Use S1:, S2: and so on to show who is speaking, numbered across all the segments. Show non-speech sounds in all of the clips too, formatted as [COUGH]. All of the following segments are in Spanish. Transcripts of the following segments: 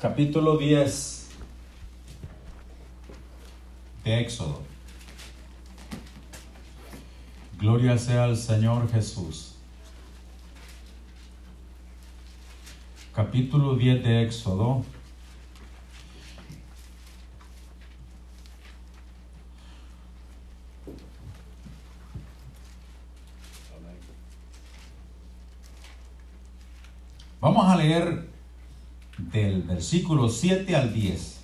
S1: capítulo 10 de Éxodo. Gloria sea al Señor Jesús. Capítulo 10 de Éxodo. Vamos a leer del versículo 7 al 10.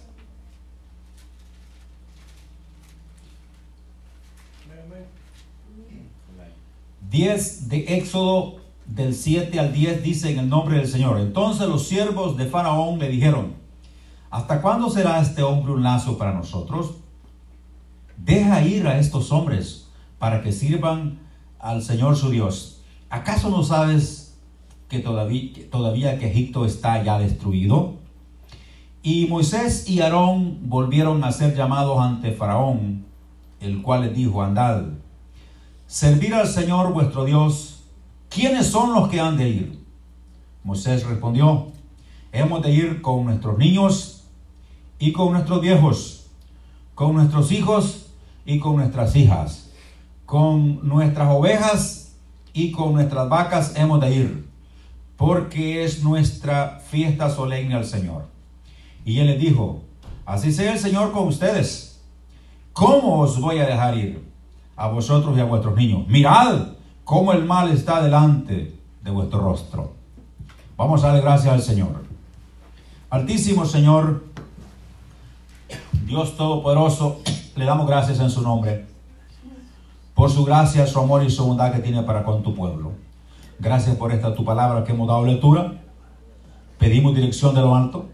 S1: Diez de Éxodo del 7 al 10 dice en el nombre del Señor. Entonces los siervos de Faraón le dijeron, ¿hasta cuándo será este hombre un lazo para nosotros? Deja ir a estos hombres para que sirvan al Señor su Dios. ¿Acaso no sabes que todavía, que Egipto está ya destruido. Y Moisés y Aarón volvieron a ser llamados ante Faraón, el cual les dijo, andad, servir al Señor vuestro Dios, ¿quiénes son los que han de ir? Moisés respondió, hemos de ir con nuestros niños y con nuestros viejos, con nuestros hijos y con nuestras hijas, con nuestras ovejas y con nuestras vacas hemos de ir porque es nuestra fiesta solemne al Señor. Y él le dijo, así sea el Señor con ustedes. ¿Cómo os voy a dejar ir a vosotros y a vuestros niños? Mirad cómo el mal está delante de vuestro rostro. Vamos a darle gracias al Señor. Altísimo Señor, Dios Todopoderoso, le damos gracias en su nombre por su gracia, su amor y su bondad que tiene para con tu pueblo. Gracias por esta tu palabra que hemos dado lectura. Pedimos dirección de lo alto.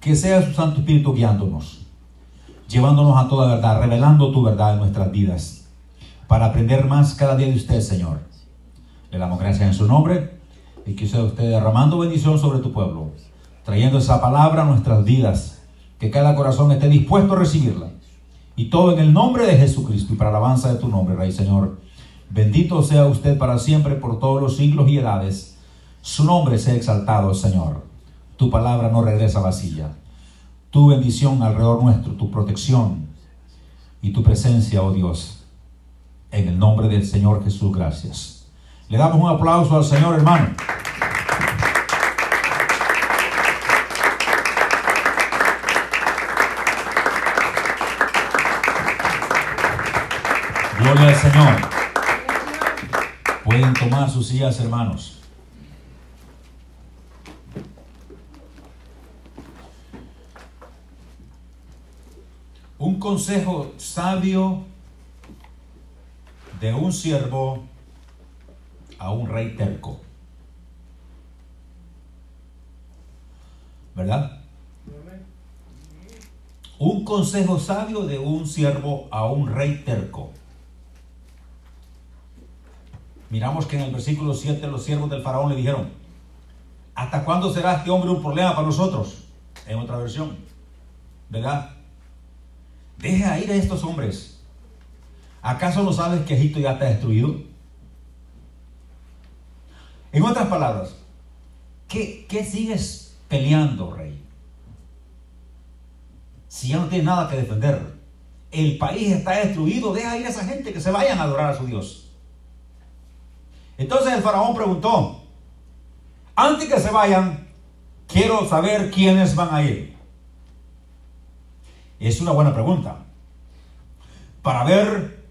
S1: Que sea su Santo Espíritu guiándonos, llevándonos a toda verdad, revelando tu verdad en nuestras vidas, para aprender más cada día de usted, Señor. Le damos gracias en su nombre y que sea usted derramando bendición sobre tu pueblo, trayendo esa palabra a nuestras vidas, que cada corazón esté dispuesto a recibirla. Y todo en el nombre de Jesucristo y para alabanza de tu nombre, Rey Señor. Bendito sea usted para siempre por todos los siglos y edades. Su nombre sea exaltado, Señor. Tu palabra no regresa vacía. Tu bendición alrededor nuestro, tu protección y tu presencia, oh Dios. En el nombre del Señor Jesús, gracias. Le damos un aplauso al Señor, hermano. Gloria al Señor. Pueden tomar sus sillas, hermanos. Un consejo sabio de un siervo a un rey terco. ¿Verdad? Un consejo sabio de un siervo a un rey terco. Miramos que en el versículo 7 los siervos del faraón le dijeron, ¿hasta cuándo será este hombre un problema para nosotros? En otra versión, ¿verdad? Deja ir a estos hombres. ¿Acaso no sabes que Egipto ya está destruido? En otras palabras, ¿qué, qué sigues peleando, rey? Si ya no tienes nada que defender, el país está destruido, deja ir a esa gente que se vayan a adorar a su Dios. Entonces el faraón preguntó, antes que se vayan, quiero saber quiénes van a ir. Es una buena pregunta. Para ver,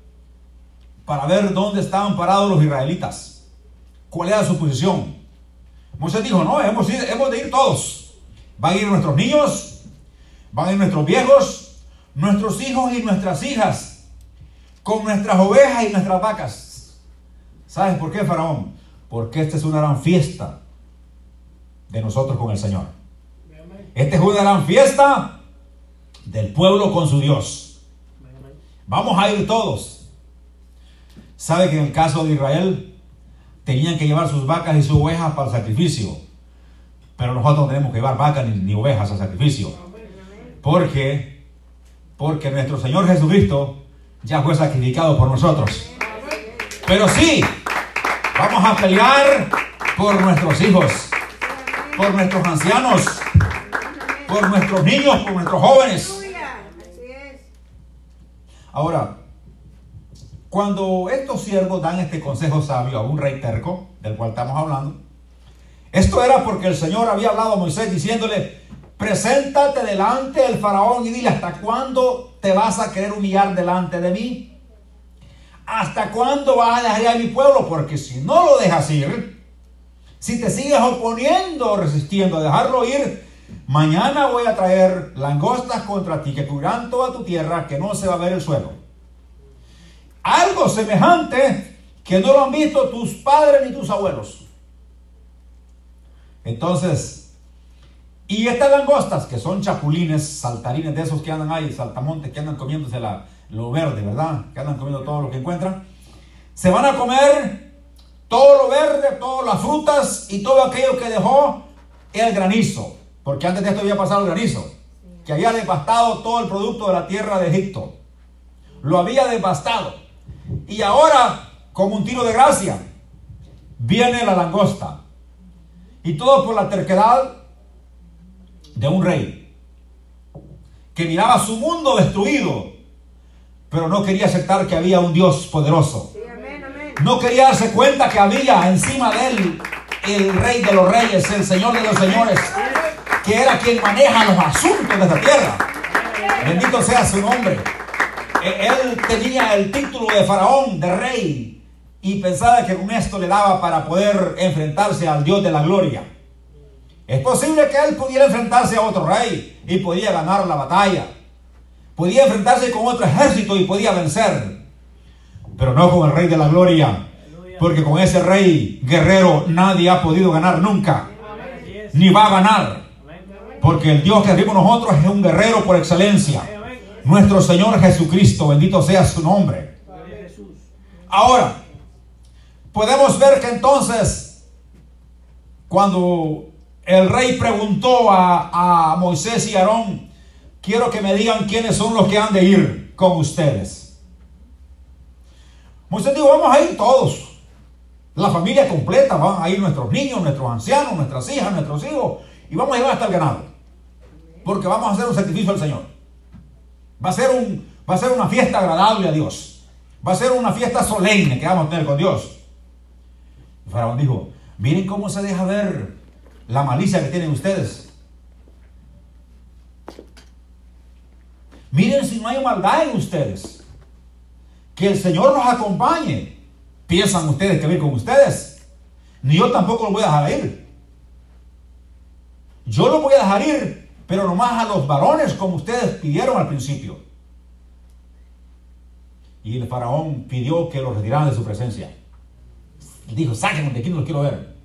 S1: para ver dónde estaban parados los israelitas. ¿Cuál era su posición? Moisés dijo, no, hemos, hemos de ir todos. Van a ir nuestros niños, van a ir nuestros viejos, nuestros hijos y nuestras hijas, con nuestras ovejas y nuestras vacas. ¿Sabes por qué, Faraón? Porque esta es una gran fiesta de nosotros con el Señor. Esta es una gran fiesta del pueblo con su Dios. Vamos a ir todos. ¿Sabe que en el caso de Israel tenían que llevar sus vacas y sus ovejas para el sacrificio? Pero nosotros no tenemos que llevar vacas ni, ovejas al sacrificio. Porque, porque nuestro Señor Jesucristo ya fue sacrificado por nosotros. Pero sí, vamos a pelear por nuestros hijos, por nuestros ancianos, por nuestros niños, por nuestros jóvenes. Ahora, cuando estos siervos dan este consejo sabio a un rey terco, del cual estamos hablando, esto era porque el Señor había hablado a Moisés diciéndole, preséntate delante del faraón y dile, ¿hasta cuándo te vas a querer humillar delante de mí? ¿Hasta cuándo vas a dejar ir a mi pueblo? Porque si no lo dejas ir, si te sigues oponiendo, resistiendo a dejarlo ir, mañana voy a traer langostas contra ti que cubrirán toda tu tierra, que no se va a ver el suelo algo semejante que no lo han visto tus padres ni tus abuelos. Entonces, y estas langostas, que son chapulines, saltarines de esos que andan ahí, saltamontes que andan comiéndose la, lo verde, ¿verdad? Que andan comiendo todo lo que encuentran. Se van a comer todo lo verde, todas las frutas y todo aquello que dejó el granizo. Porque antes de esto había pasado el granizo, que había devastado todo el producto de la tierra de Egipto. Lo había devastado. Y ahora, como un tiro de gracia, viene la langosta. Y todo por la terquedad de un rey que miraba su mundo destruido, pero no quería aceptar que había un Dios poderoso. No quería darse cuenta que había encima de él el rey de los reyes, el señor de los señores, que era quien maneja los asuntos de esta tierra. Bendito sea su nombre. Eh, él tenía el título de faraón, de rey, y pensaba que con esto le daba para poder enfrentarse al Dios de la gloria. Es posible que él pudiera enfrentarse a otro rey y podía ganar la batalla. Podía enfrentarse con otro ejército y podía vencer. Pero no con el rey de la gloria. Porque con ese rey guerrero nadie ha podido ganar nunca. Ni va a ganar. Porque el Dios que servimos nosotros es un guerrero por excelencia nuestro Señor Jesucristo, bendito sea su nombre. Ahora, podemos ver que entonces, cuando el rey preguntó a, Moisés y Aarón, quiero que me digan quiénes son los que han de ir con ustedes. Moisés dijo, vamos a ir todos. La familia completa, van a ir nuestros niños, nuestros ancianos, nuestras hijas, nuestros hijos, y vamos a llevar hasta el ganado. Porque vamos a hacer un sacrificio al Señor. Va a ser, un, va a ser una fiesta agradable a Dios. Va a ser una fiesta solemne que vamos a tener con Dios. El faraón dijo, miren cómo se deja ver la malicia que tienen ustedes. Miren si no hay maldad en ustedes. Que el Señor nos acompañe. ¿Piensan ustedes que ir con ustedes? Ni yo tampoco lo voy a dejar ir. Yo lo voy a dejar ir pero nomás a los varones como ustedes pidieron al principio. Y el faraón pidió que los retiraran de su presencia. Dijo, sáquenme de aquí, no los quiero ver.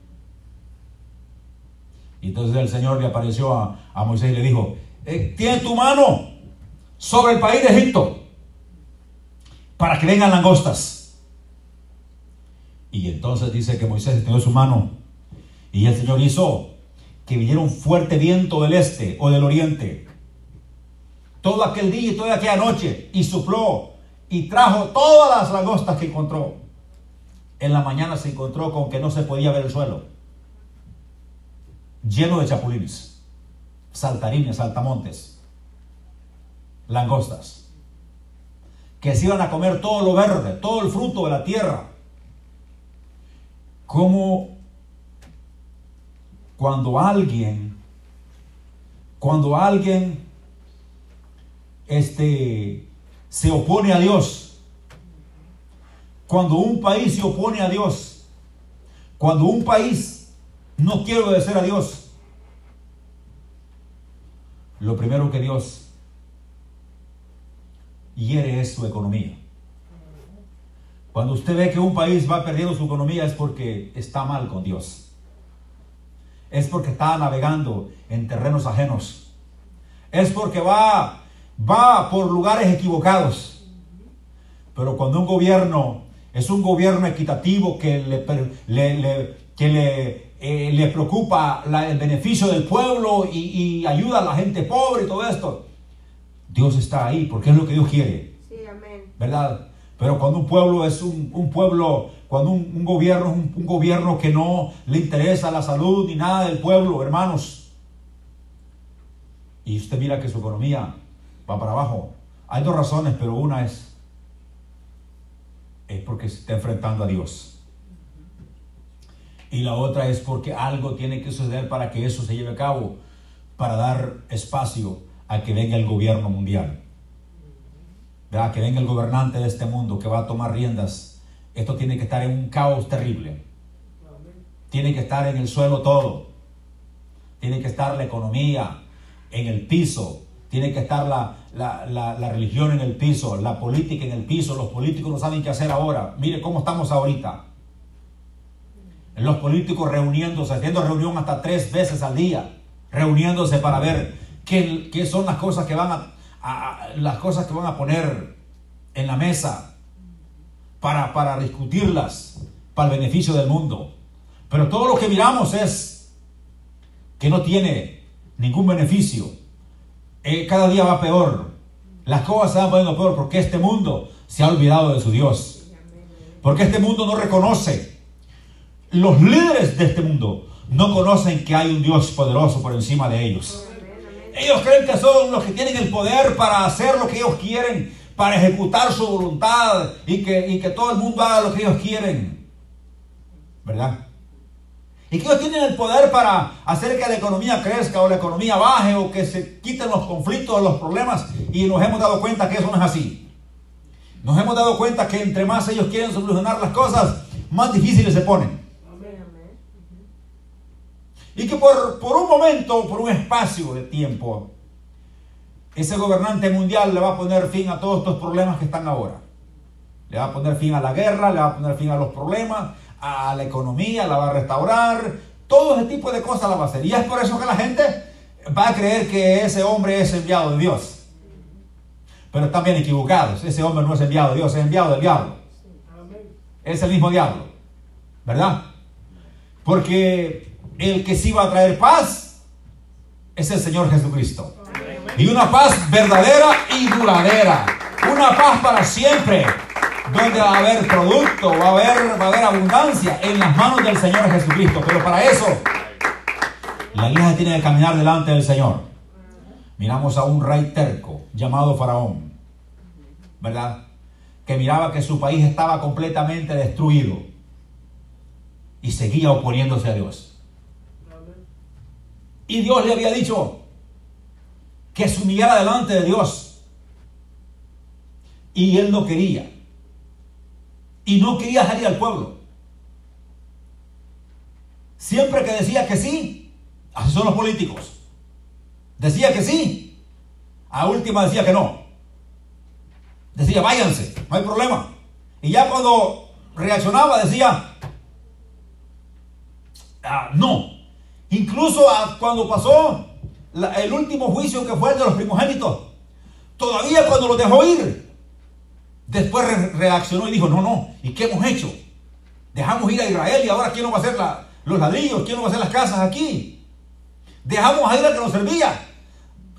S1: Y entonces el Señor le apareció a, Moisés y le dijo, eh, tiene tu mano sobre el país de Egipto para que vengan langostas. Y entonces dice que Moisés extendió su mano y el Señor hizo que viniera un fuerte viento del este o del oriente. Todo aquel día y toda aquella noche, y sopló y trajo todas las langostas que encontró. En la mañana se encontró con que no se podía ver el suelo, lleno de chapulines, saltarines, saltamontes, langostas, que se iban a comer todo lo verde, todo el fruto de la tierra. Como cuando alguien, cuando alguien este, se opone a Dios, cuando un país se opone a Dios, cuando un país no quiere obedecer a Dios, lo primero que Dios hiere es su economía. Cuando usted ve que un país va perdiendo su economía es porque está mal con Dios es porque está navegando en terrenos ajenos. Es porque va, va por lugares equivocados. Pero cuando un gobierno es un gobierno equitativo que le, que le, eh, le preocupa el beneficio del pueblo y, ayuda a la gente pobre y todo esto, Dios está ahí porque es lo que Dios quiere. Sí, amén. ¿Verdad? Pero cuando un pueblo es un, un pueblo cuando un, gobierno es un, gobierno que no le interesa la salud ni nada del pueblo, hermanos. y usted mira que su economía va para abajo. Hay dos razones, pero una es, es porque se está enfrentando a Dios. Y la otra es porque algo tiene que suceder para que eso se lleve a cabo, para dar espacio a que venga el gobierno mundial. ¿Verdad? Que venga el gobernante de este mundo que va a tomar riendas. Esto tiene que estar en un caos terrible. Tiene que estar en el suelo todo. Tiene que estar la economía en el piso. Tiene que estar la, la, religión en el piso, la política en el piso. Los políticos no saben qué hacer ahora. Mire cómo estamos ahorita. Los políticos reuniéndose, haciendo reunión hasta tres veces al día, reuniéndose para ver qué, son las cosas que van a, las cosas que van a poner en la mesa para, para discutirlas para el beneficio del mundo. Pero todo lo que miramos es que no tiene ningún beneficio. Eh, cada día va peor. Las cosas se van poniendo peor porque este mundo se ha olvidado de su Dios. Porque este mundo no reconoce. Los líderes de este mundo no conocen que hay un Dios poderoso por encima de ellos. Ellos creen que son los que tienen el poder para hacer lo que ellos quieren, para ejecutar su voluntad y que, y que todo el mundo haga lo que ellos quieren. ¿Verdad? Y que ellos tienen el poder para hacer que la economía crezca o la economía baje o que se quiten los conflictos, los problemas. Y nos hemos dado cuenta que eso no es así. Nos hemos dado cuenta que entre más ellos quieren solucionar las cosas, más difíciles se ponen. Y que por, por un momento, por un espacio de tiempo, ese gobernante mundial le va a poner fin a todos estos problemas que están ahora. Le va a poner fin a la guerra, le va a poner fin a los problemas, a la economía, la va a restaurar, todo ese tipo de cosas la va a hacer. Y es por eso que la gente va a creer que ese hombre es enviado de Dios. Pero están bien equivocados. Ese hombre no es enviado de Dios, es enviado del diablo. Es el mismo diablo. ¿Verdad? Porque el que sí va a traer paz es el Señor Jesucristo. Y una paz verdadera y duradera. Una paz para siempre donde va a haber producto, va a haber, va a haber abundancia en las manos del Señor Jesucristo. Pero para eso, la iglesia tiene que caminar delante del Señor. Miramos a un rey terco llamado Faraón, ¿verdad? Que miraba que su país estaba completamente destruido y seguía oponiéndose a Dios. Y Dios le había dicho que se humillara delante de Dios. Y él no quería y no quería salir al pueblo. Siempre que decía que sí, así son los políticos. Decía que sí, a última decía que no. Decía, váyanse, no hay problema. Y ya cuando reaccionaba decía, ah, no. Incluso cuando pasó el último juicio que fue el de los primogénitos, todavía cuando lo dejó ir, Después reaccionó y dijo, no, no, ¿y qué hemos hecho? Dejamos ir a Israel y ahora ¿quién nos va a hacer los ladrillos? ¿Quién nos va a hacer las casas aquí? Dejamos a Israel que nos servía.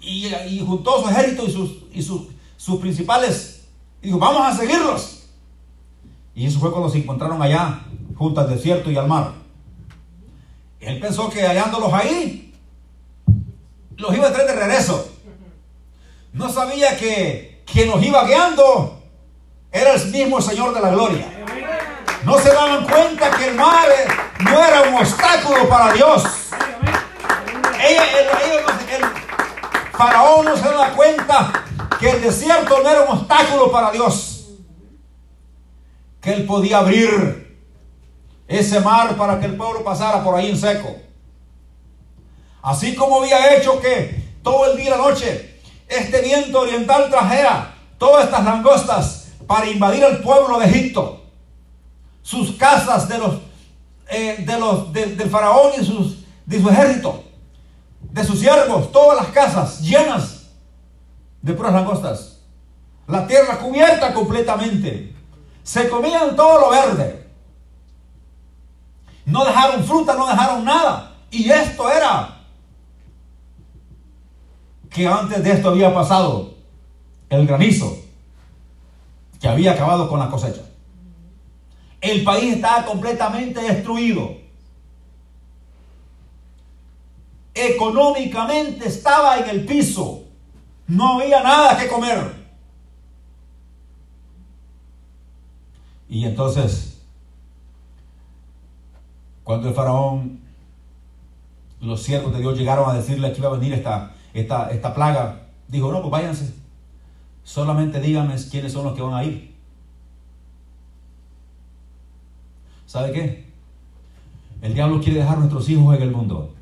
S1: Y, juntó su ejército y sus, y sus, principales. Y dijo, vamos a seguirlos. Y eso fue cuando se encontraron allá, junto al desierto y al mar. Él pensó que hallándolos ahí, los iba a traer de regreso. No sabía que quien los iba guiando era el mismo Señor de la gloria. No se daban cuenta que el mar no era un obstáculo para Dios. el, faraón no se daba cuenta que el desierto no era un obstáculo para Dios. Que él podía abrir ese mar para que el pueblo pasara por ahí en seco. Así como había hecho que todo el día y la noche este viento oriental trajera todas estas langostas para invadir el pueblo de Egipto. Sus casas de los, eh, de los del faraón y sus, de su ejército, de sus siervos, todas las casas llenas de puras langostas. La tierra cubierta completamente. Se comían todo lo verde. No dejaron fruta, no dejaron nada. Y esto era que antes de esto había pasado el granizo que había acabado con la cosecha. El país estaba completamente destruido. económicamente estaba en el piso. No había nada que comer. Y entonces, cuando el faraón, los siervos de Dios llegaron a decirle que iba a venir esta, esta, esta plaga, dijo, no, pues váyanse. Solamente díganme quiénes son los que van a ir. ¿Sabe qué? El diablo quiere dejar nuestros hijos en el mundo.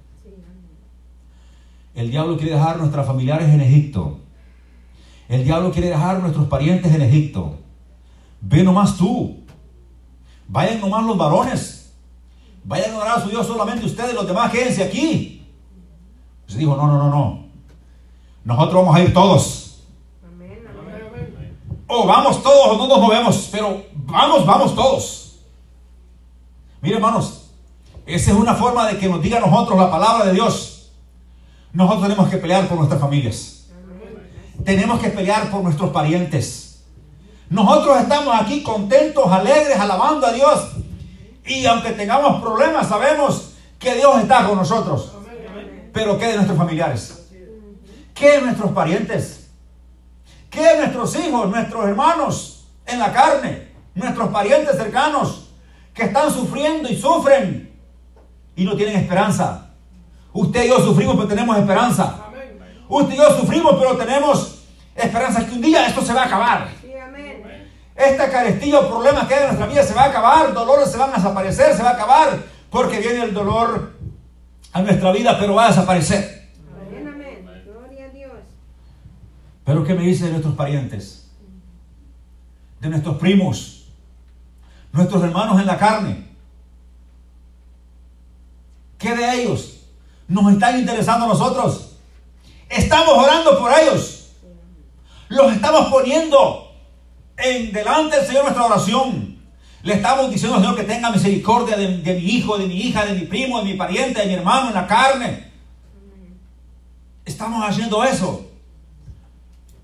S1: El diablo quiere dejar nuestros familiares en Egipto. El diablo quiere dejar nuestros parientes en Egipto. Ve nomás tú. Vayan nomás los varones. Vayan a orar a su Dios solamente ustedes, los demás quédense aquí. Se dijo, no, no, no, no. Nosotros vamos a ir todos. O vamos todos o no nos movemos, pero vamos, vamos todos. Mire, hermanos, esa es una forma de que nos diga a nosotros la palabra de Dios. Nosotros tenemos que pelear por nuestras familias. Tenemos que pelear por nuestros parientes. Nosotros estamos aquí contentos, alegres, alabando a Dios. Y aunque tengamos problemas, sabemos que Dios está con nosotros. Pero ¿qué de nuestros familiares? ¿Qué de nuestros parientes? ¿Qué de nuestros hijos, nuestros hermanos en la carne? Nuestros parientes cercanos que están sufriendo y sufren y no tienen esperanza. Usted y yo sufrimos, pero tenemos esperanza. Usted y yo sufrimos, pero tenemos esperanza que un día esto se va a acabar. Esta carestía o problema que hay en nuestra vida se va a acabar, dolores se van a desaparecer, se va a acabar, porque viene el dolor a nuestra vida, pero va a desaparecer. Gloria a Dios. Pero ¿qué me dice de nuestros parientes? De nuestros primos, nuestros hermanos en la carne. ¿Qué de ellos? Nos están interesando a nosotros. Estamos orando por ellos. Los estamos poniendo en delante del Señor nuestra oración. Le estamos diciendo al Señor que tenga misericordia de, mi hijo, de mi hija, de mi primo, de mi pariente, de mi hermano en la carne. Estamos haciendo eso.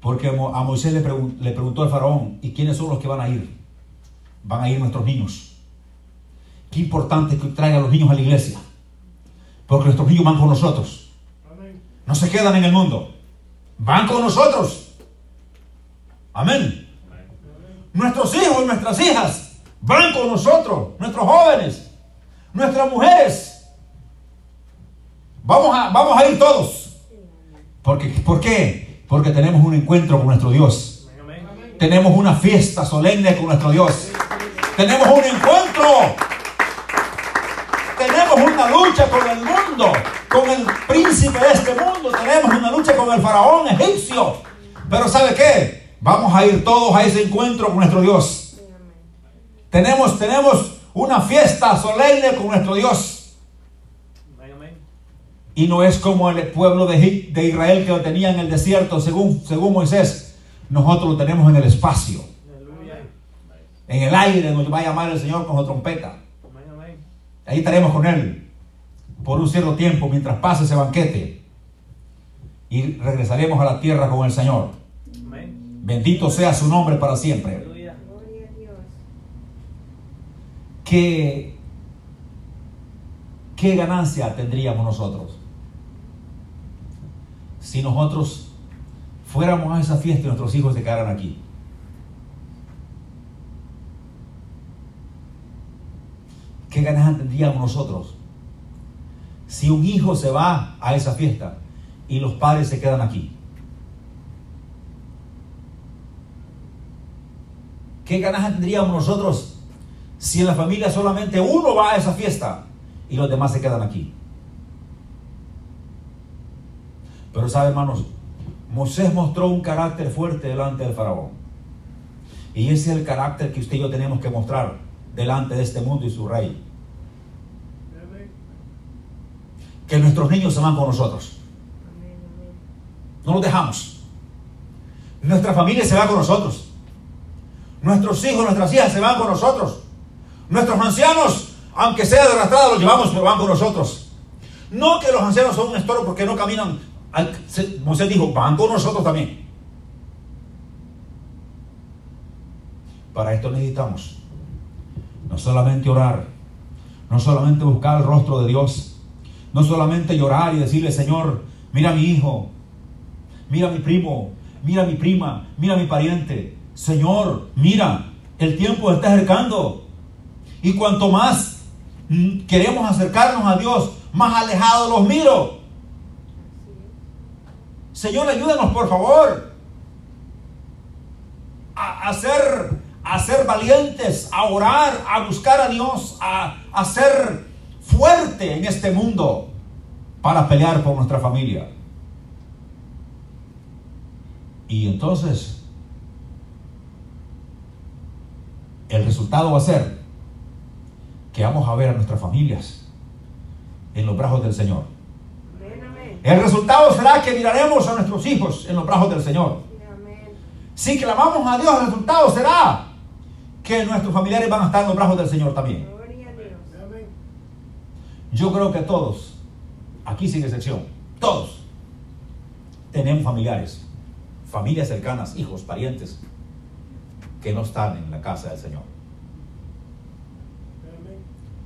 S1: Porque a Moisés le, le preguntó al faraón, ¿y quiénes son los que van a ir? Van a ir nuestros niños. Qué importante que traigan los niños a la iglesia. Porque nuestros niños van con nosotros. No se quedan en el mundo. Van con nosotros. Amén. Nuestros hijos y nuestras hijas van con nosotros, nuestros jóvenes, nuestras mujeres. Vamos a, vamos a ir todos. Porque, ¿Por qué? Porque tenemos un encuentro con nuestro Dios. Tenemos una fiesta solemne con nuestro Dios. Tenemos un encuentro. Tenemos una lucha con el mundo, con el príncipe de este mundo. Tenemos una lucha con el faraón egipcio. Pero ¿sabe qué? Vamos a ir todos a ese encuentro con nuestro Dios. Tenemos, tenemos una fiesta solemne con nuestro Dios. Y no es como el pueblo de, Israel que lo tenía en el desierto, según, según Moisés. Nosotros lo tenemos en el espacio. En el aire nos va a llamar el Señor con su trompeta. Ahí estaremos con Él por un cierto tiempo mientras pase ese banquete. Y regresaremos a la tierra con el Señor. Bendito sea su nombre para siempre. ¿Qué, qué ganancia tendríamos nosotros si nosotros fuéramos a esa fiesta y nuestros hijos se quedaran aquí? ¿Qué ganancia tendríamos nosotros si un hijo se va a esa fiesta y los padres se quedan aquí? ¿Qué ganas tendríamos nosotros si en la familia solamente uno va a esa fiesta y los demás se quedan aquí? Pero sabe, hermanos, Moisés mostró un carácter fuerte delante del faraón. Y ese es el carácter que usted y yo tenemos que mostrar delante de este mundo y su rey. Que nuestros niños se van con nosotros. No los dejamos. Nuestra familia se va con nosotros. Nuestros hijos, nuestras hijas se van con nosotros. Nuestros ancianos, aunque sea arrastrados, los llevamos, pero van con nosotros. No que los ancianos son un estorbo porque no caminan. Moisés dijo, van con nosotros también. Para esto necesitamos no solamente orar, no solamente buscar el rostro de Dios, No solamente llorar y decirle, Señor, mira a mi hijo, mira a mi primo, mira a mi prima, mira a mi pariente. Señor, mira, el tiempo está acercando. Y cuanto más mm, queremos acercarnos a Dios, más alejados los miro. Señor, ayúdanos por favor a, ser, a ser valientes, a orar, a buscar a Dios, a, a ser fuerte en este mundo para pelear por nuestra familia. Y entonces el resultado va a ser que vamos a ver a nuestras familias en los brazos del Señor. El resultado será que miraremos a nuestros hijos en los brazos del Señor. Si clamamos a Dios, el resultado será que nuestros familiares van a estar en los brazos del Señor también. Yo creo que todos, aquí sin excepción, todos tenemos familiares, familias cercanas, hijos, parientes, que no están en la casa del Señor.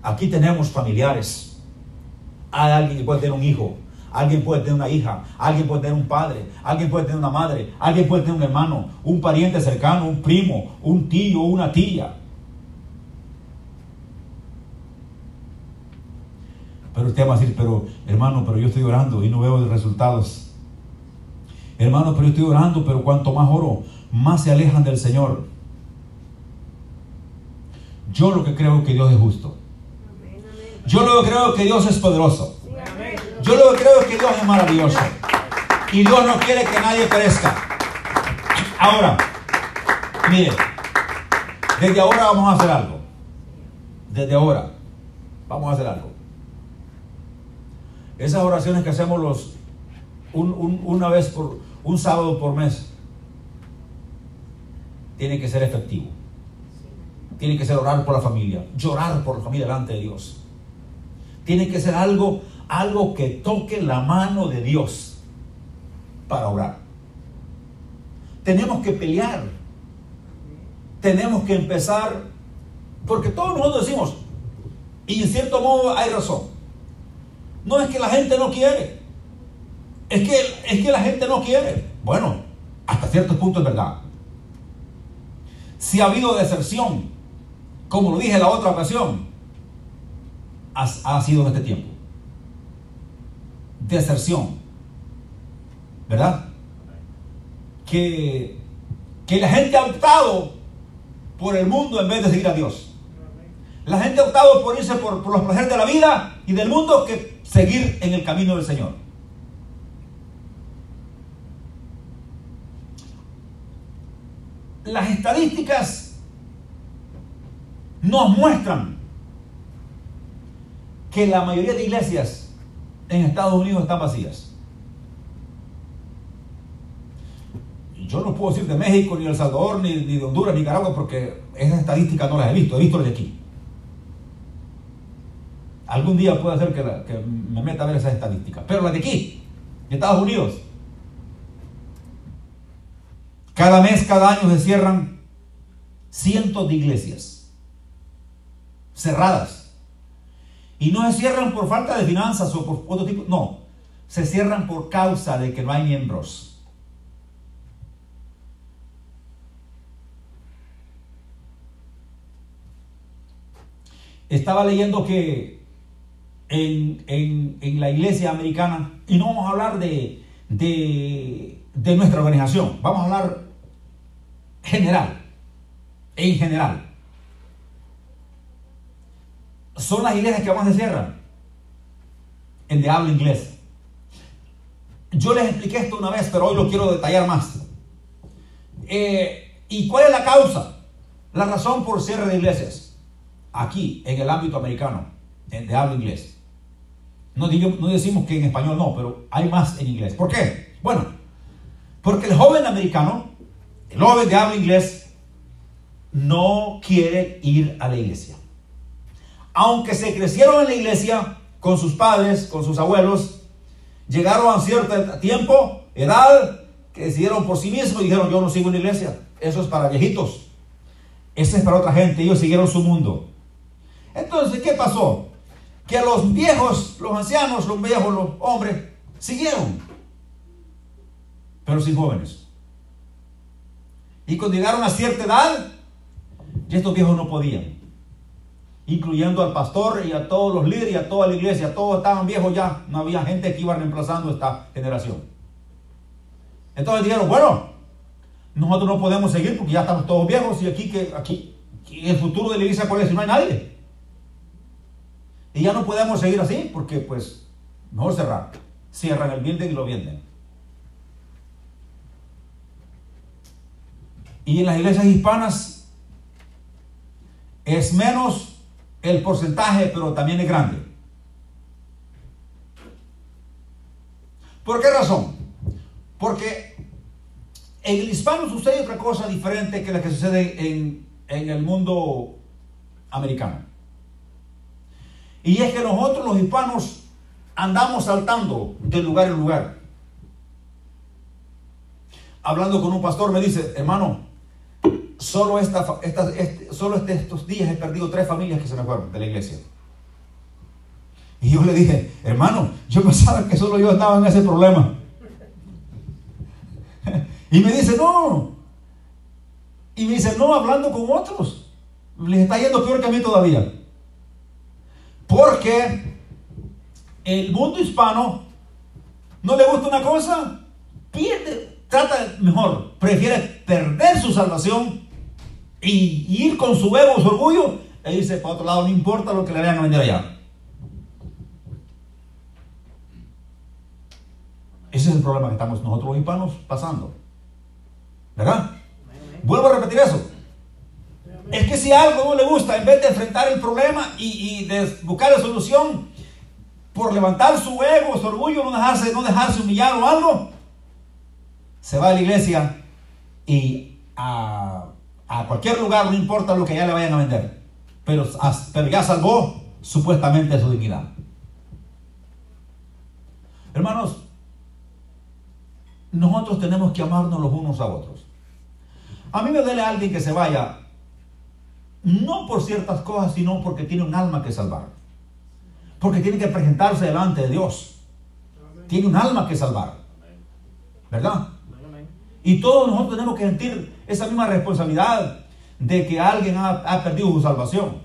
S1: Aquí tenemos familiares. Hay alguien que puede tener un hijo, alguien puede tener una hija, alguien puede tener un padre, alguien puede tener una madre, alguien puede tener un hermano, un pariente cercano, un primo, un tío, una tía. Pero usted va a decir, pero hermano, pero yo estoy orando y no veo resultados. Hermano, pero yo estoy orando, pero cuanto más oro, más se alejan del Señor. Yo lo que creo que Dios es justo. Yo lo que creo que Dios es poderoso. Yo lo que creo que Dios es maravilloso. Y Dios no quiere que nadie crezca. Ahora, mire, desde ahora vamos a hacer algo. Desde ahora vamos a hacer algo. Esas oraciones que hacemos los una vez por un sábado por mes tiene que ser efectivo. Tiene que ser orar por la familia, llorar por la familia delante de Dios. Tiene que ser algo, algo que toque la mano de Dios para orar. Tenemos que pelear. Tenemos que empezar, porque todos nosotros decimos, y en cierto modo hay razón. No es que la gente no quiere. Es que, es que la gente no quiere. Bueno, hasta cierto punto es verdad. Si ha habido deserción, como lo dije en la otra ocasión, ha, sido en este tiempo. Deserción. ¿Verdad? Que, que la gente ha optado por el mundo en vez de seguir a Dios. La gente ha optado por irse por, por los placeres de la vida y del mundo que seguir en el camino del Señor. Las estadísticas nos muestran que la mayoría de iglesias en Estados Unidos están vacías. Yo no puedo decir de México, ni de El Salvador, ni, de Honduras, ni Nicaragua, porque esas estadísticas no las he visto, he visto las de aquí. Algún día puede ser que, que me meta a ver esas estadísticas, pero las de aquí, de Estados Unidos, cada mes, cada año se cierran cientos de iglesias cerradas. Y no se cierran por falta de finanzas o por otro tipo, no, se cierran por causa de que no hay miembros. Estaba leyendo que en, la iglesia americana, y no vamos a hablar de, de, de nuestra organización, vamos a hablar general, en general son las iglesias que más se cierran. En de inglés. Yo les expliqué esto una vez, pero hoy lo quiero detallar más. Eh, ¿Y cuál es la causa? La razón por cierre de iglesias. Aquí, en el ámbito americano, de habla inglés. No, no decimos que en español no, pero hay más en inglés. ¿Por qué? Bueno, porque el joven americano, el joven de habla inglés, no quiere ir a la iglesia aunque se crecieron en la iglesia con sus padres, con sus abuelos, llegaron a cierto tiempo, edad, que decidieron por sí mismos y dijeron, yo no sigo en la iglesia, eso es para viejitos, eso es para otra gente, ellos siguieron su mundo. Entonces, ¿qué pasó? que los viejos, los ancianos, los viejos, los hombres, siguieron, pero sin jóvenes. Y cuando llegaron a cierta edad, ya estos viejos no podían, incluyendo al pastor y a todos los líderes y a toda la iglesia, todos estaban viejos ya, no había gente que iba reemplazando esta generación. Entonces dijeron, bueno, nosotros no podemos seguir porque ya estamos todos viejos y aquí que aquí, el futuro de la iglesia cuál es, no hay nadie. Y ya no podemos seguir así porque pues mejor cerrar. Cierran el building y lo venden. Y en las iglesias hispanas es menos el porcentaje, pero también es grande. ¿Por qué razón? Porque en el hispano sucede otra cosa diferente que la que sucede en, en el mundo americano. Y es que nosotros los hispanos andamos saltando de lugar en lugar. Hablando con un pastor me dice, hermano, solo, esta, este, solo este, estos días he perdido tres familias que se me fueron de la iglesia. Y yo le dije, hermano, yo pensaba que solo yo estaba en ese problema. [LAUGHS] y me dice, no. Y me dice, no, hablando con otros. Les está yendo peor que a mí todavía. Porque el mundo hispano no le gusta una cosa, pierde, trata mejor, prefiere perder su salvación y ir con su ego, su orgullo, e irse para otro lado, no importa lo que le vayan a vender allá. Ese es el problema que estamos nosotros los hispanos pasando. ¿Verdad? Vuelvo a repetir eso. Es que si algo no le gusta, en vez de enfrentar el problema y, de buscar la solución, por levantar su ego, su orgullo, no dejarse, no dejarse humillar o algo, se va a la iglesia y a, cualquier lugar, no importa lo que ya le vayan a vender, pero, pero ya salvó supuestamente su dignidad. Hermanos, nosotros tenemos que amarnos los unos a otros. A mí me duele a alguien que se vaya no por ciertas cosas, sino porque tiene un alma que salvar. Porque tiene que presentarse delante de Dios. Tiene un alma que salvar. ¿Verdad? Y todos nosotros tenemos que sentir esa misma responsabilidad de que alguien ha, perdido su salvación.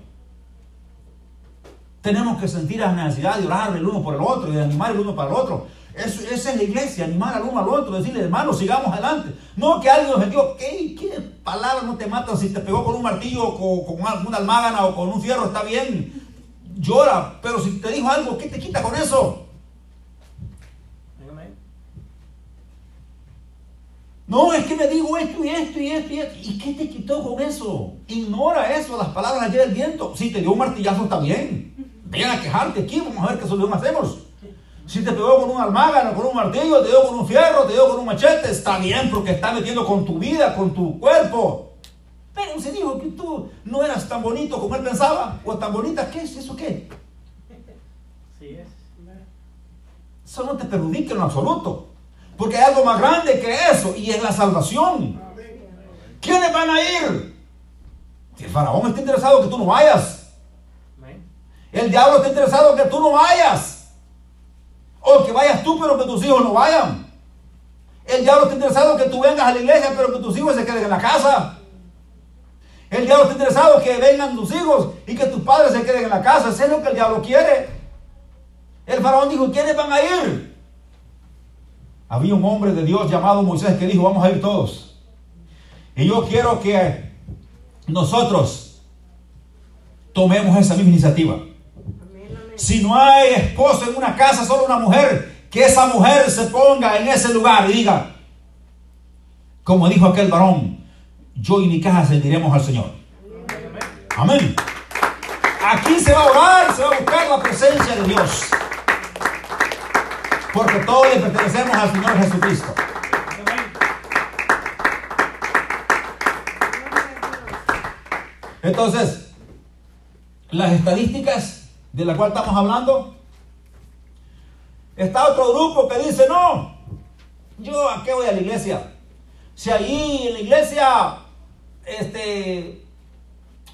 S1: Tenemos que sentir la necesidad de orar el uno por el otro y de animar el uno para el otro. esa es la iglesia, animar al uno al otro, decirle, hermano, sigamos adelante. No que alguien nos diga, ¿qué, ¿qué palabras no te matan si te pegó con un martillo, o con, con una almágana o con un fierro? Está bien, llora, pero si te dijo algo, ¿qué te quita con eso? No, es que me digo esto y esto y esto y esto. ¿Y qué te quitó con eso? Ignora eso, las palabras allí del viento. Si te dio un martillazo, está bien. Ven a quejarte aquí, vamos a ver qué solución hacemos. Si te pegó con un almágano, con un martillo, te dio con un fierro, te dio con un machete, está bien porque está metiendo con tu vida, con tu cuerpo. Pero se dijo que tú no eras tan bonito como él pensaba, o tan bonita, ¿qué es eso qué? Sí es. Eso no te perjudica en absoluto. Porque hay algo más grande que eso y es la salvación. ¿Quiénes van a ir? Si el faraón está interesado que tú no vayas. El diablo está interesado que tú no vayas. O que vayas tú pero que tus hijos no vayan. El diablo está interesado que tú vengas a la iglesia pero que tus hijos se queden en la casa. El diablo está interesado que vengan tus hijos y que tus padres se queden en la casa. Eso es lo que el diablo quiere. El faraón dijo, ¿quiénes van a ir? Había un hombre de Dios llamado Moisés que dijo, vamos a ir todos. Y yo quiero que nosotros tomemos esa misma iniciativa. Si no hay esposo en una casa, solo una mujer, que esa mujer se ponga en ese lugar y diga, como dijo aquel varón, yo y mi casa serviremos al Señor. Amén. Aquí se va a orar, se va a buscar la presencia de Dios. Porque todos le pertenecemos al Señor Jesucristo. Entonces, las estadísticas de las cuales estamos hablando, está otro grupo que dice, no, yo a qué voy a la iglesia. Si ahí en la iglesia este,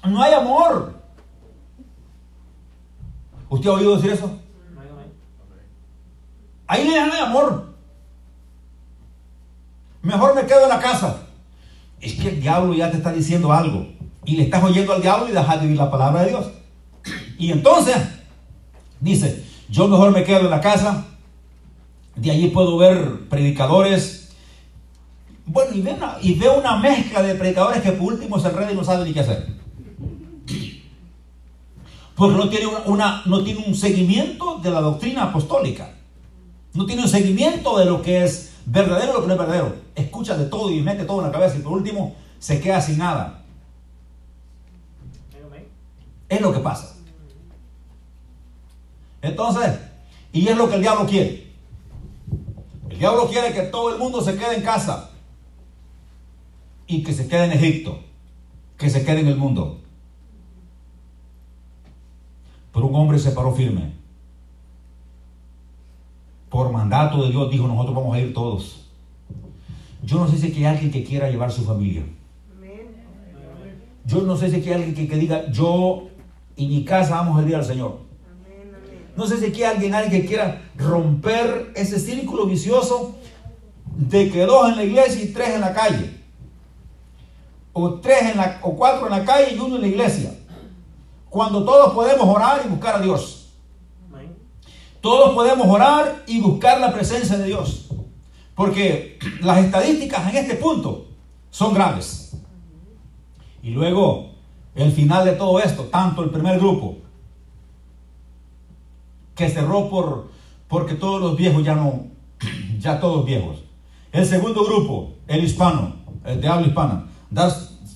S1: no hay amor. ¿Usted ha oído decir eso? Ahí le dan amor. Mejor me quedo en la casa. Es que el diablo ya te está diciendo algo. Y le estás oyendo al diablo y dejas de oír la palabra de Dios. Y entonces, dice, yo mejor me quedo en la casa. De allí puedo ver predicadores. Bueno, y, y veo una mezcla de predicadores que por último se enredan y no saben ni qué hacer. Porque no tiene, una, no tiene un seguimiento de la doctrina apostólica. No tiene un seguimiento de lo que es verdadero y lo que no es verdadero. Escucha de todo y mete todo en la cabeza y por último se queda sin nada. Es lo que pasa. Entonces, y es lo que el diablo quiere. El diablo quiere que todo el mundo se quede en casa y que se quede en Egipto, que se quede en el mundo. Pero un hombre se paró firme por mandato de Dios, dijo, nosotros vamos a ir todos. Yo no sé si hay alguien que quiera llevar su familia. Yo no sé si hay alguien que, diga, yo y mi casa vamos a ir al Señor. No sé si hay alguien, alguien que quiera romper ese círculo vicioso de que dos en la iglesia y tres en la calle. O tres en la, o cuatro en la calle y uno en la iglesia. Cuando todos podemos orar y buscar a Dios. Todos podemos orar y buscar la presencia de Dios. Porque las estadísticas en este punto son graves. Y luego, el final de todo esto, tanto el primer grupo, que cerró por, porque todos los viejos ya no, [CLEARS THROAT] ya todos viejos. El segundo grupo, el hispano, el de habla hispana,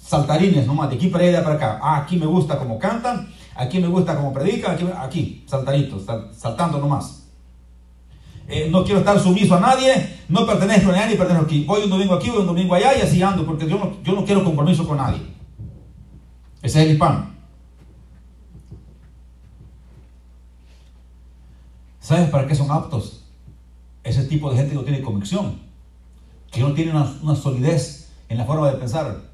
S1: saltarines nomás, de aquí para allá, para acá. Ah, aquí me gusta como cantan, Aquí me gusta como predica, aquí, aquí saltaditos, saltando nomás. Eh, no quiero estar sumiso a nadie, no pertenezco a nadie, pertenezco aquí. Voy un domingo aquí, voy un domingo allá y así ando, porque yo no, yo no quiero compromiso con nadie. Ese es el hispano. ¿Sabes para qué son aptos? Ese tipo de gente que no tiene convicción, que no tiene una, una solidez en la forma de pensar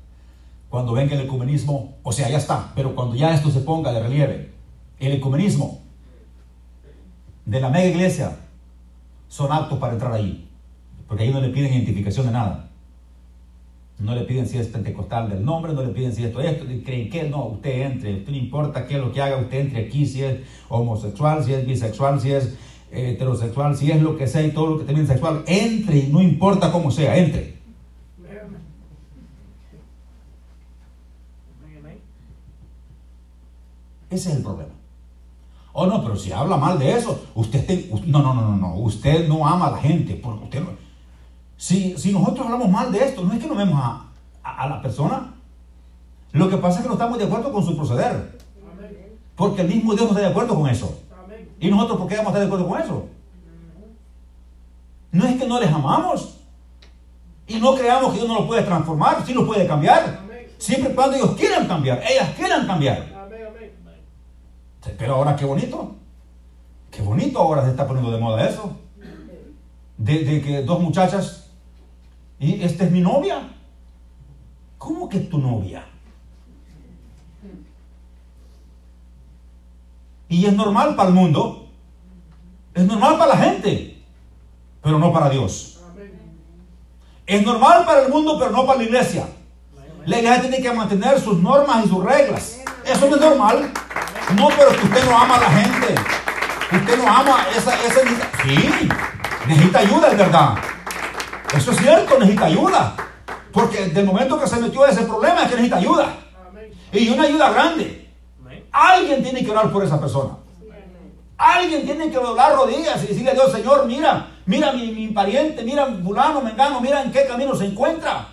S1: cuando venga el ecumenismo, o sea, ya está, pero cuando ya esto se ponga de relieve, el ecumenismo de la mega iglesia son aptos para entrar ahí, porque ahí no le piden identificación de nada. No le piden si es pentecostal del nombre, no le piden si esto, esto, creen que no, usted entre, no importa qué es lo que haga, usted entre aquí, si es homosexual, si es bisexual, si es heterosexual, si es lo que sea y todo lo que termine sexual, entre y no importa cómo sea, entre. Ese es el problema. Oh, no, pero si habla mal de eso, usted no, no, no, no, no, usted no ama a la gente. Porque usted si, si nosotros hablamos mal de esto, no es que no vemos a, a, la persona. Lo que pasa es que no estamos de acuerdo con su proceder. Porque el mismo Dios no está de acuerdo con eso. ¿Y nosotros por qué vamos a estar de acuerdo con eso? No es que no les amamos. Y no creamos que Dios no lo puede transformar, sí lo puede cambiar. Siempre cuando ellos quieran cambiar, ellas quieran cambiar. Pero ahora qué bonito. Qué bonito ahora se está poniendo de moda eso. De, que dos muchachas. Y esta es mi novia. ¿Cómo que tu novia? Y es normal para el mundo. Es normal para la gente. Pero no para Dios. Es normal para el mundo, pero no para la iglesia. La iglesia tiene que mantener sus normas y sus reglas. Eso no es normal. No, pero que usted no ama a la gente. Usted no ama esa, esa... Sí, necesita ayuda, es verdad. Eso es cierto, necesita ayuda. Porque del momento que se metió ese problema es que necesita ayuda. Y una ayuda grande. Alguien tiene que orar por esa persona. Alguien tiene que doblar rodillas y decirle a Dios, Señor, mira, mira mi, mi pariente, mira fulano, mengano, mira en qué camino se encuentra.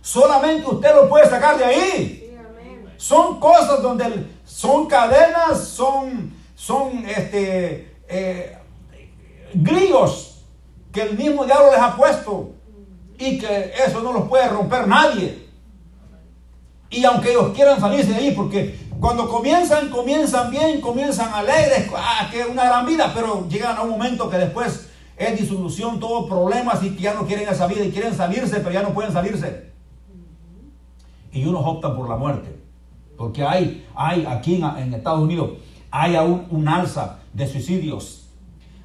S1: Solamente usted lo puede sacar de ahí. Son cosas donde son cadenas, son, son este, eh, grillos que el mismo diablo les ha puesto y que eso no los puede romper nadie. Y aunque ellos quieran salirse de ahí, porque cuando comienzan, comienzan bien, comienzan alegres, ah, que una gran vida, pero llegan a un momento que después es disolución, todos problemas y que ya no quieren esa vida y quieren salirse, pero ya no pueden salirse. Y unos optan por la muerte. Porque hay, hay aquí en, Estados Unidos, hay un, un, alza de suicidios,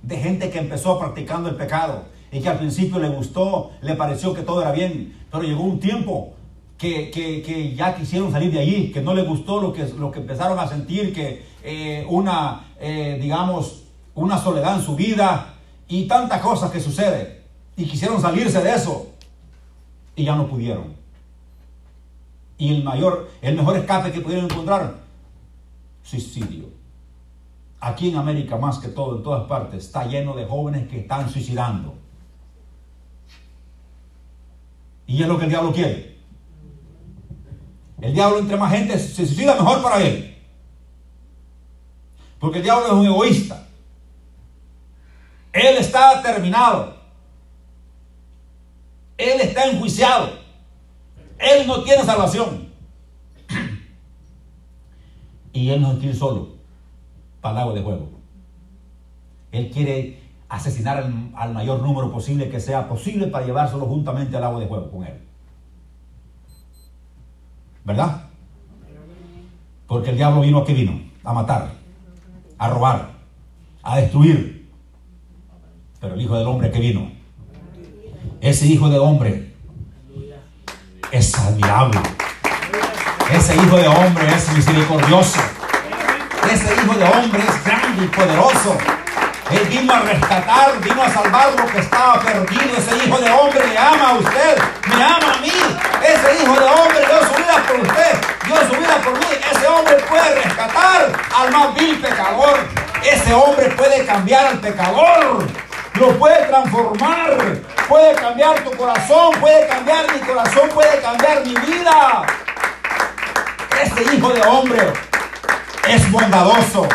S1: de gente que empezó practicando el pecado y que al principio le gustó, le pareció que todo era bien, pero llegó un tiempo que, que, ya quisieron salir de allí, que no les gustó lo que, lo que empezaron a sentir, que eh, una, eh, digamos, una soledad en su vida y tantas cosas que suceden. Y quisieron salirse de eso y ya no pudieron. Y el mayor, el mejor escape que pudieron encontrar, suicidio. Aquí en América, más que todo, en todas partes, está lleno de jóvenes que están suicidando. Y es lo que el diablo quiere. El diablo, entre más gente se suicida, mejor para él. Porque el diablo es un egoísta. Él está terminado. Él está enjuiciado. Él no tiene salvación. [CLEARS THROAT] Y él no quiere solo agua de juego. Él quiere asesinar al, mayor número posible que sea posible para llevárselo juntamente al agua de juego con él. ¿Verdad? Porque el diablo vino a vino, a matar, a robar, a destruir. Pero el Hijo del Hombre que vino, ese Hijo del Hombre es admirable. Ese Hijo de Hombre es misericordioso. Ese Hijo de Hombre es grande y poderoso. Él vino a rescatar, vino a salvar lo que estaba perdido. Ese hijo de hombre le ama a usted, me ama a mí. Ese hijo de hombre dio su vida por usted, dio su vida por mí. Ese hombre puede rescatar al más vil pecador. Ese hombre puede cambiar al pecador. Lo puede transformar. Puede cambiar tu corazón, puede cambiar mi corazón, puede cambiar mi vida. Ese hijo de hombre es bondadoso.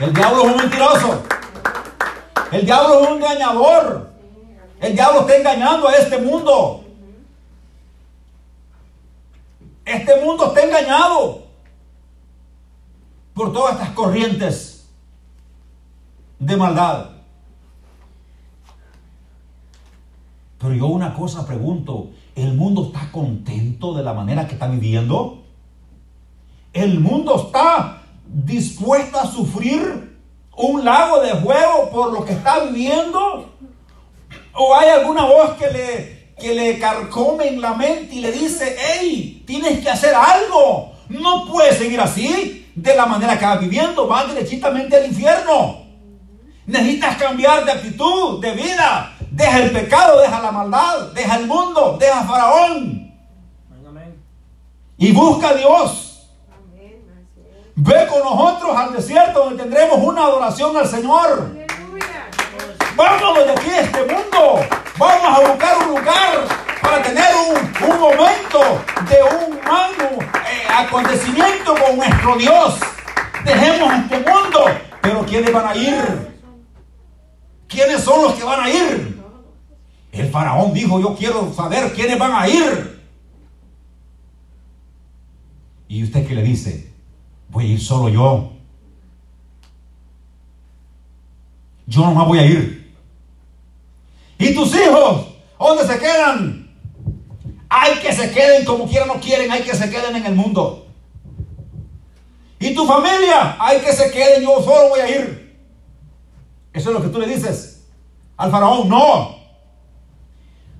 S1: El diablo es un mentiroso. El diablo es un engañador. El diablo está engañando a este mundo. Este mundo está engañado por todas estas corrientes de maldad. Pero yo una cosa pregunto, ¿el mundo está contento de la manera que está viviendo? El mundo está dispuesta a sufrir un lago de fuego por lo que está viviendo? ¿O hay alguna voz que le, que le carcome en la mente y le dice, hey, tienes que hacer algo? No puedes seguir así, de la manera que vas viviendo, vas derechitamente al infierno. Necesitas cambiar de actitud, de vida. Deja el pecado, deja la maldad, deja el mundo, deja a Faraón. Y busca a Dios. Ve con nosotros al desierto donde tendremos una adoración al Señor. Vámonos de aquí a este mundo. Vamos a buscar un lugar para tener un, un momento de un magno eh, acontecimiento con nuestro Dios. Dejemos este mundo. Pero ¿quiénes van a ir? ¿Quiénes son los que van a ir? El faraón dijo, yo quiero saber quiénes van a ir. ¿Y usted qué le dice? Voy a ir solo yo. Yo no más voy a ir. ¿Y tus hijos? ¿Dónde se quedan? Hay que se queden como quieran o no quieren, hay que se queden en el mundo. ¿Y tu familia? Hay que se queden, yo solo voy a ir. Eso es lo que tú le dices al faraón. No.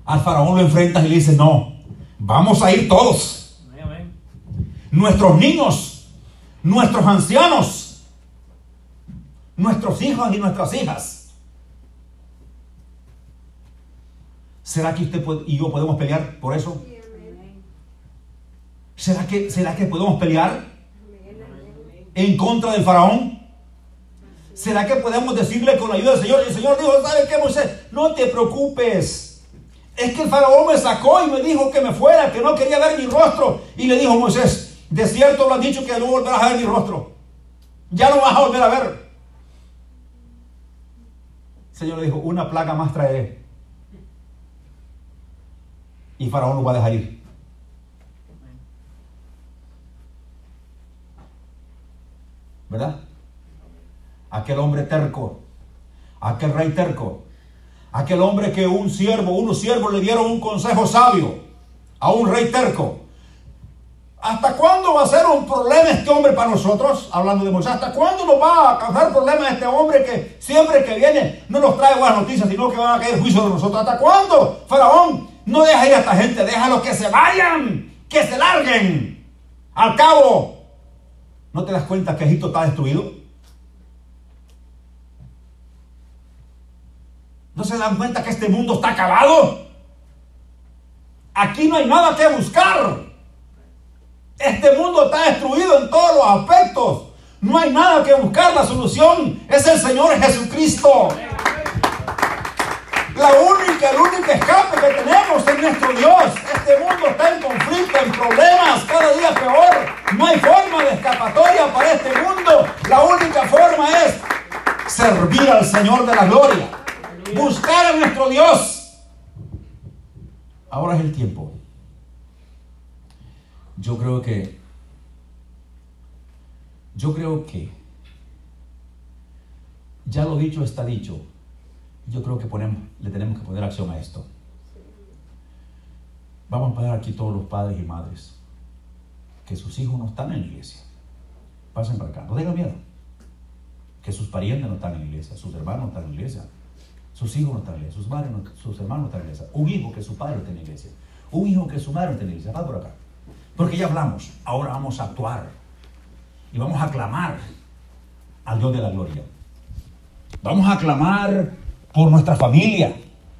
S1: Al faraón lo enfrentas y le dices, no, vamos a ir todos. Nuestros niños, nuestros ancianos, nuestros hijos y nuestras hijas. ¿Será que usted y yo podemos pelear por eso? ¿Será que, ¿Será que podemos pelear en contra del faraón? ¿Será que podemos decirle con la ayuda del Señor? Y el Señor dijo, ¿sabe qué, Moisés? No te preocupes. Es que el faraón me sacó y me dijo que me fuera, que no quería ver mi rostro. Y le dijo Moisés, de cierto lo has dicho que no volverás a ver mi rostro. Ya no vas a volver a ver. El Señor le dijo, una plaga más traeré. Y Faraón lo va a dejar ir. ¿Verdad? Aquel hombre terco, aquel rey terco, aquel hombre que un siervo, unos siervos le dieron un consejo sabio a un rey terco. ¿Hasta cuándo va a ser un problema este hombre para nosotros? Hablando de Moisés, ¿hasta cuándo nos va a causar problemas este hombre que siempre que viene no nos trae buenas noticias, sino que van a caer juicio de nosotros? ¿Hasta cuándo, Faraón? No deja ir a esta gente, déjalos que se vayan, que se larguen. Al cabo, ¿no te das cuenta que Egipto está destruido? ¿No se dan cuenta que este mundo está acabado? Aquí no hay nada que buscar. Este mundo está destruido en todos los aspectos. No hay nada que buscar. La solución es el Señor Jesucristo. La única, el único escape que tenemos es nuestro Dios. Este mundo está en conflicto, en problemas, cada día peor. No hay forma de escapatoria para este mundo. La única forma es servir al Señor de la gloria. Buscar a nuestro Dios. Ahora es el tiempo yo creo que, yo creo que, ya lo dicho está dicho. Yo creo que ponemos, le tenemos que poner acción a esto. Vamos a poner aquí todos los padres y madres que sus hijos no están en la iglesia. Pasen para acá, no tengan miedo. Que sus parientes no están en la iglesia, sus hermanos no están en la iglesia, sus hijos no están en la iglesia, sus, madres sus hermanos no están en la iglesia. Un hijo que su padre esté en iglesia, un hijo que su madre esté en iglesia. Va por acá. Porque ya hablamos, ahora vamos a actuar y vamos a clamar al Dios de la gloria. Vamos a clamar por nuestra familia,